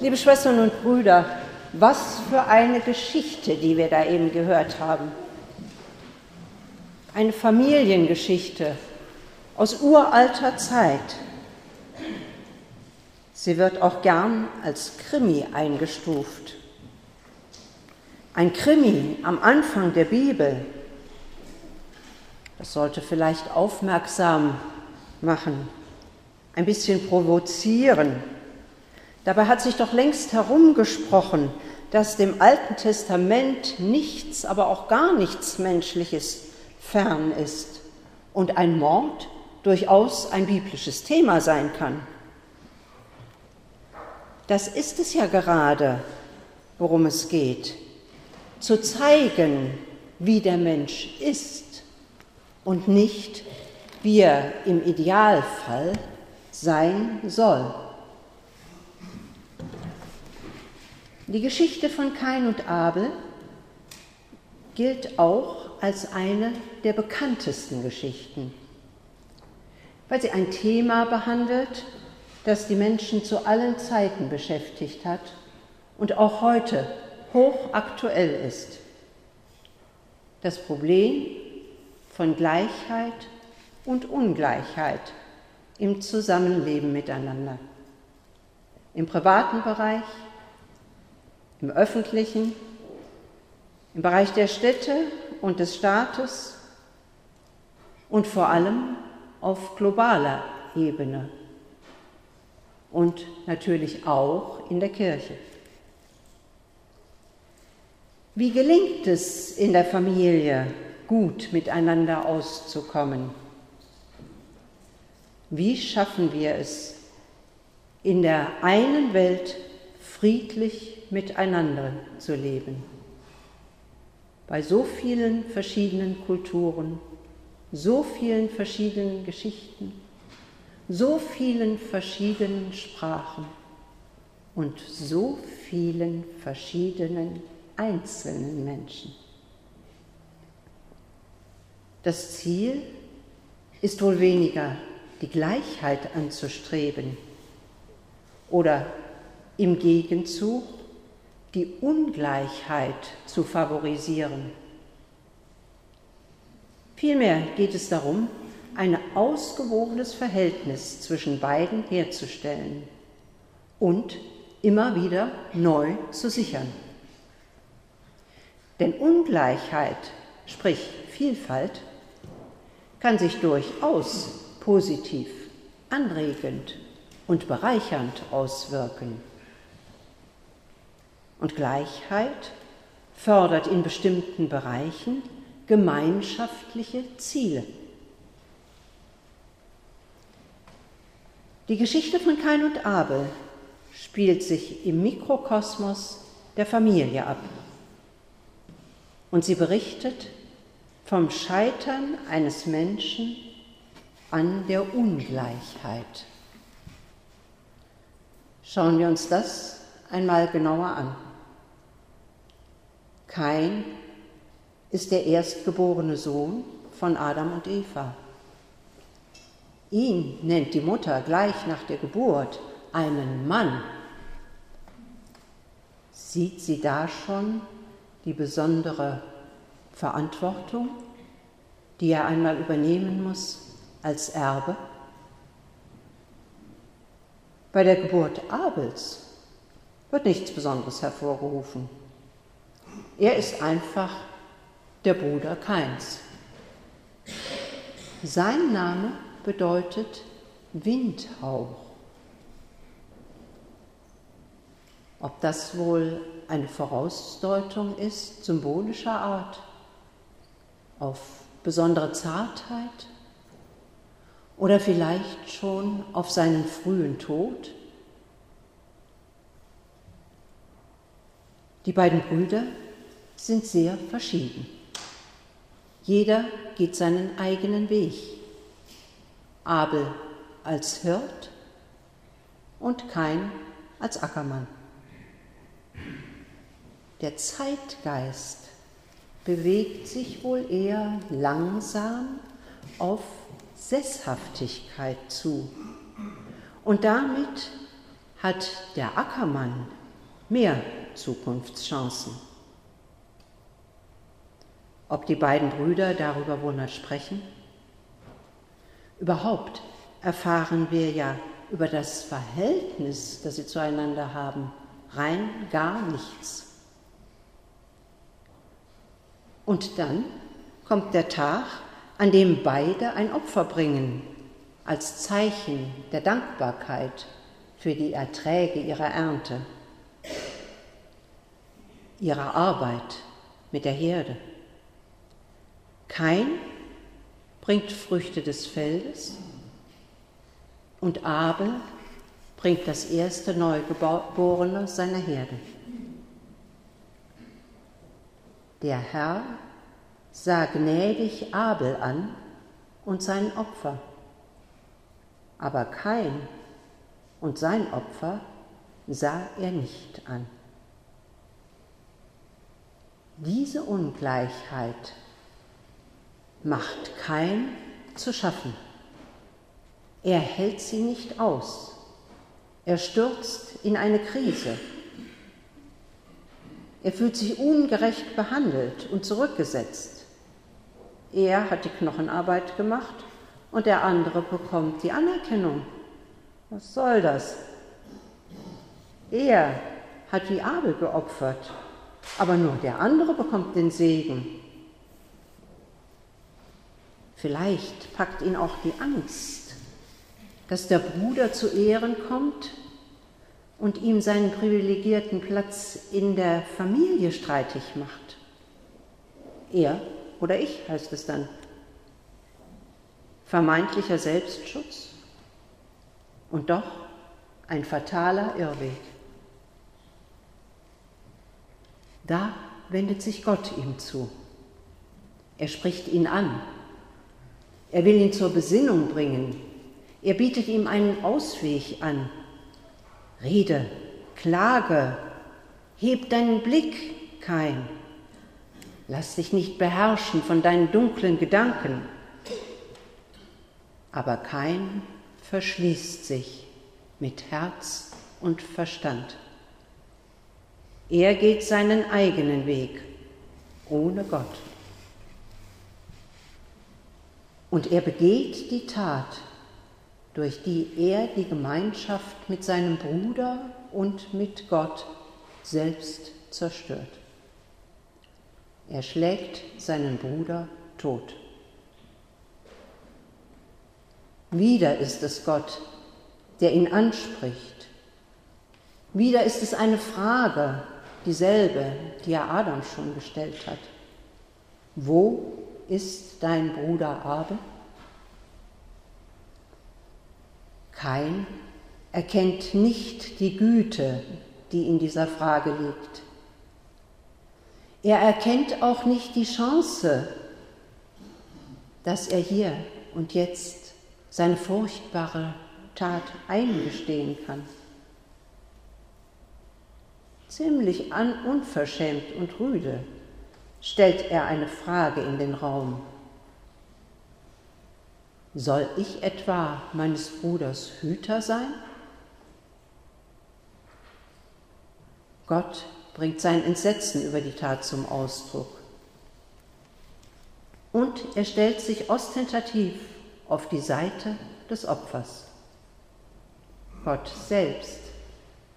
Liebe Schwestern und Brüder, was für eine Geschichte, die wir da eben gehört haben. Eine Familiengeschichte aus uralter Zeit. Sie wird auch gern als Krimi eingestuft. Ein Krimi am Anfang der Bibel, das sollte vielleicht aufmerksam machen, ein bisschen provozieren. Dabei hat sich doch längst herumgesprochen, dass dem Alten Testament nichts, aber auch gar nichts Menschliches fern ist und ein Mord durchaus ein biblisches Thema sein kann. Das ist es ja gerade, worum es geht, zu zeigen, wie der Mensch ist und nicht, wie er im Idealfall sein soll. Die Geschichte von Kain und Abel gilt auch als eine der bekanntesten Geschichten, weil sie ein Thema behandelt, das die Menschen zu allen Zeiten beschäftigt hat und auch heute hochaktuell ist. Das Problem von Gleichheit und Ungleichheit im Zusammenleben miteinander. Im privaten Bereich, im öffentlichen, im Bereich der Städte und des Staates und vor allem auf globaler Ebene und natürlich auch in der Kirche. Wie gelingt es in der Familie, gut miteinander auszukommen? Wie schaffen wir es, in der einen Welt friedlich miteinander zu leben? Bei so vielen verschiedenen Kulturen, so vielen verschiedenen Geschichten, so vielen verschiedenen Sprachen und so vielen verschiedenen einzelnen Menschen. Das Ziel ist wohl weniger die Gleichheit anzustreben oder im Gegenzug die Ungleichheit zu favorisieren. Vielmehr geht es darum, ein ausgewogenes Verhältnis zwischen beiden herzustellen und immer wieder neu zu sichern. Denn Ungleichheit, sprich Vielfalt, kann sich durchaus positiv, anregend und bereichernd auswirken. Und Gleichheit fördert in bestimmten Bereichen gemeinschaftliche Ziele. Die Geschichte von Kain und Abel spielt sich im Mikrokosmos der Familie ab. Und sie berichtet vom Scheitern eines Menschen an der Ungleichheit. Schauen wir uns das einmal genauer an. Kain ist der erstgeborene Sohn von Adam und Eva. Ihn nennt die Mutter gleich nach der Geburt einen Mann. Sieht sie da schon die besondere Verantwortung, die er einmal übernehmen muss als Erbe? Bei der Geburt Abels wird nichts Besonderes hervorgerufen. Er ist einfach der Bruder Kains. Sein Name bedeutet Windhauch. Ob das wohl eine Vorausdeutung ist, symbolischer Art, auf besondere Zartheit oder vielleicht schon auf seinen frühen Tod? Die beiden Brüder sind sehr verschieden. Jeder geht seinen eigenen Weg. Abel als Hirt und Kain als Ackermann. Der Zeitgeist bewegt sich wohl eher langsam auf Sesshaftigkeit zu und damit hat der Ackermann mehr Zukunftschancen. Ob die beiden Brüder darüber wohl mal sprechen? Überhaupt erfahren wir ja über das Verhältnis, das sie zueinander haben, rein gar nichts. Und dann kommt der Tag, an dem beide ein Opfer bringen, als Zeichen der Dankbarkeit für die Erträge ihrer Ernte, ihrer Arbeit mit der Herde. Kein bringt Früchte des Feldes und Abel bringt das erste Neugeborene seiner Herde. Der Herr sah gnädig Abel an und sein Opfer, aber Kain und sein Opfer sah er nicht an. Diese Ungleichheit macht Kain zu schaffen. Er hält sie nicht aus. Er stürzt in eine Krise. Er fühlt sich ungerecht behandelt und zurückgesetzt. Er hat die Knochenarbeit gemacht und der andere bekommt die Anerkennung. Was soll das? Er hat wie Abel geopfert, aber nur der andere bekommt den Segen. Vielleicht packt ihn auch die Angst, dass der Bruder zu Ehren kommt und ihm seinen privilegierten Platz in der Familie streitig macht. Er oder ich heißt es dann. Vermeintlicher Selbstschutz und doch ein fataler Irrweg. Da wendet sich Gott ihm zu. Er spricht ihn an. Er will ihn zur Besinnung bringen. Er bietet ihm einen Ausweg an. Rede, klage, heb deinen Blick, kein. Lass dich nicht beherrschen von deinen dunklen Gedanken. Aber kein verschließt sich mit Herz und Verstand. Er geht seinen eigenen Weg, ohne Gott. Und er begeht die Tat, durch die er die Gemeinschaft mit seinem Bruder und mit Gott selbst zerstört. Er schlägt seinen Bruder tot. Wieder ist es Gott, der ihn anspricht. Wieder ist es eine Frage, dieselbe, die er Adam schon gestellt hat. Wo ist dein Bruder Abel? Kein erkennt nicht die Güte, die in dieser Frage liegt. Er erkennt auch nicht die Chance, dass er hier und jetzt seine furchtbare Tat eingestehen kann. Ziemlich unverschämt und rüde stellt er eine Frage in den Raum. Soll ich etwa meines Bruders Hüter sein? Gott bringt sein Entsetzen über die Tat zum Ausdruck. Und er stellt sich ostentativ auf die Seite des Opfers. Gott selbst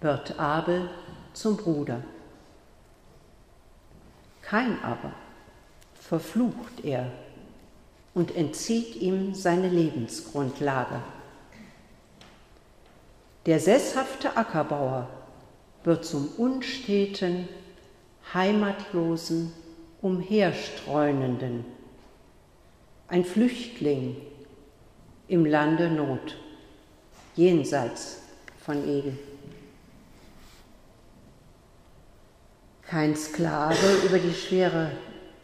wird Abel zum Bruder. Kein aber verflucht er und entzieht ihm seine Lebensgrundlage. Der sesshafte Ackerbauer wird zum unsteten, heimatlosen, umherstreunenden, ein Flüchtling im Lande Not, jenseits von Eden. Kein Sklave über die Schwere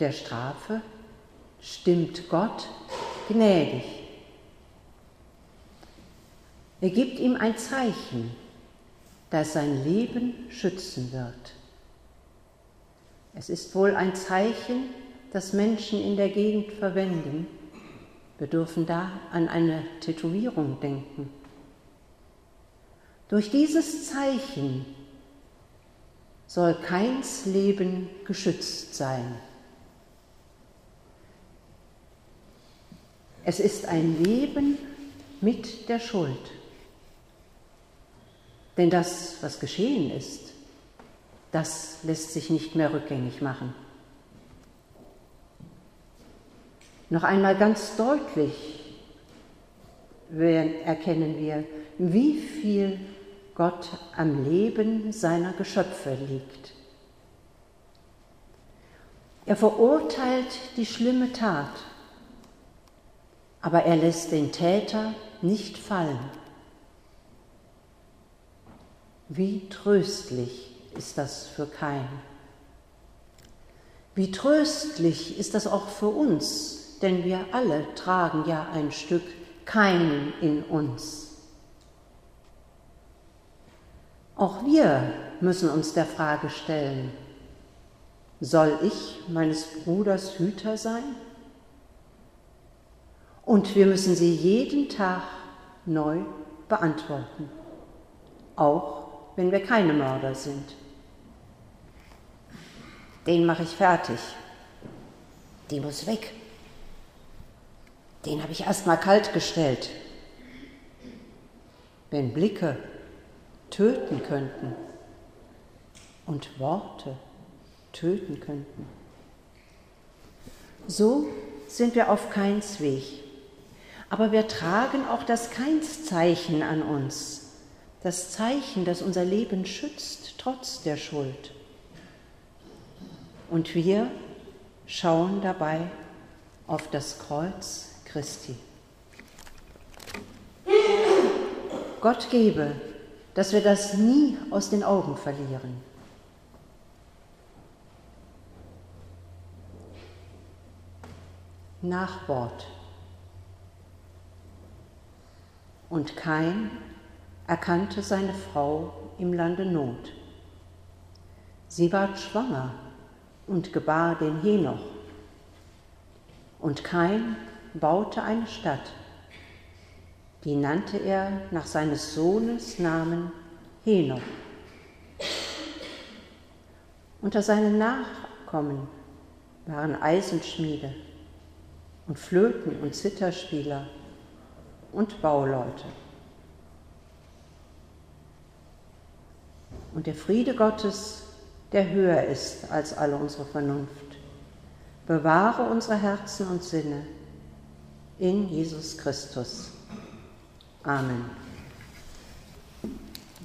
der Strafe, stimmt Gott gnädig. Er gibt ihm ein Zeichen, das sein Leben schützen wird. Es ist wohl ein Zeichen, das Menschen in der Gegend verwenden. Wir dürfen da an eine Tätowierung denken. Durch dieses Zeichen soll keins Leben geschützt sein. Es ist ein Leben mit der Schuld. Denn das, was geschehen ist, das lässt sich nicht mehr rückgängig machen. Noch einmal ganz deutlich erkennen wir, wie viel Gott am Leben seiner Geschöpfe liegt. Er verurteilt die schlimme Tat, aber er lässt den Täter nicht fallen. Wie tröstlich ist das für keinen. Wie tröstlich ist das auch für uns, denn wir alle tragen ja ein Stück Kein in uns. Auch wir müssen uns der Frage stellen, soll ich meines Bruders Hüter sein? Und wir müssen sie jeden Tag neu beantworten, auch wenn wir keine Mörder sind. Den mache ich fertig. Die muss weg. Den habe ich erst mal kalt gestellt. Wenn Blicke töten könnten und Worte töten könnten. So sind wir auf Keins Weg. Aber wir tragen auch das Keinszeichen an uns, das Zeichen, das unser Leben schützt, trotz der Schuld. Und wir schauen dabei auf das Kreuz Christi. Gott gebe, dass wir das nie aus den Augen verlieren. Nachwort. Und Kain erkannte seine Frau im Lande Not. Sie ward schwanger und gebar den Henoch. Und Kain baute eine Stadt. Die nannte er nach seines Sohnes Namen Henoch. Unter seinen Nachkommen waren Eisenschmiede und Flöten- und Zitterspieler und Bauleute. Und der Friede Gottes, der höher ist als alle unsere Vernunft, bewahre unsere Herzen und Sinne in Jesus Christus. Amen.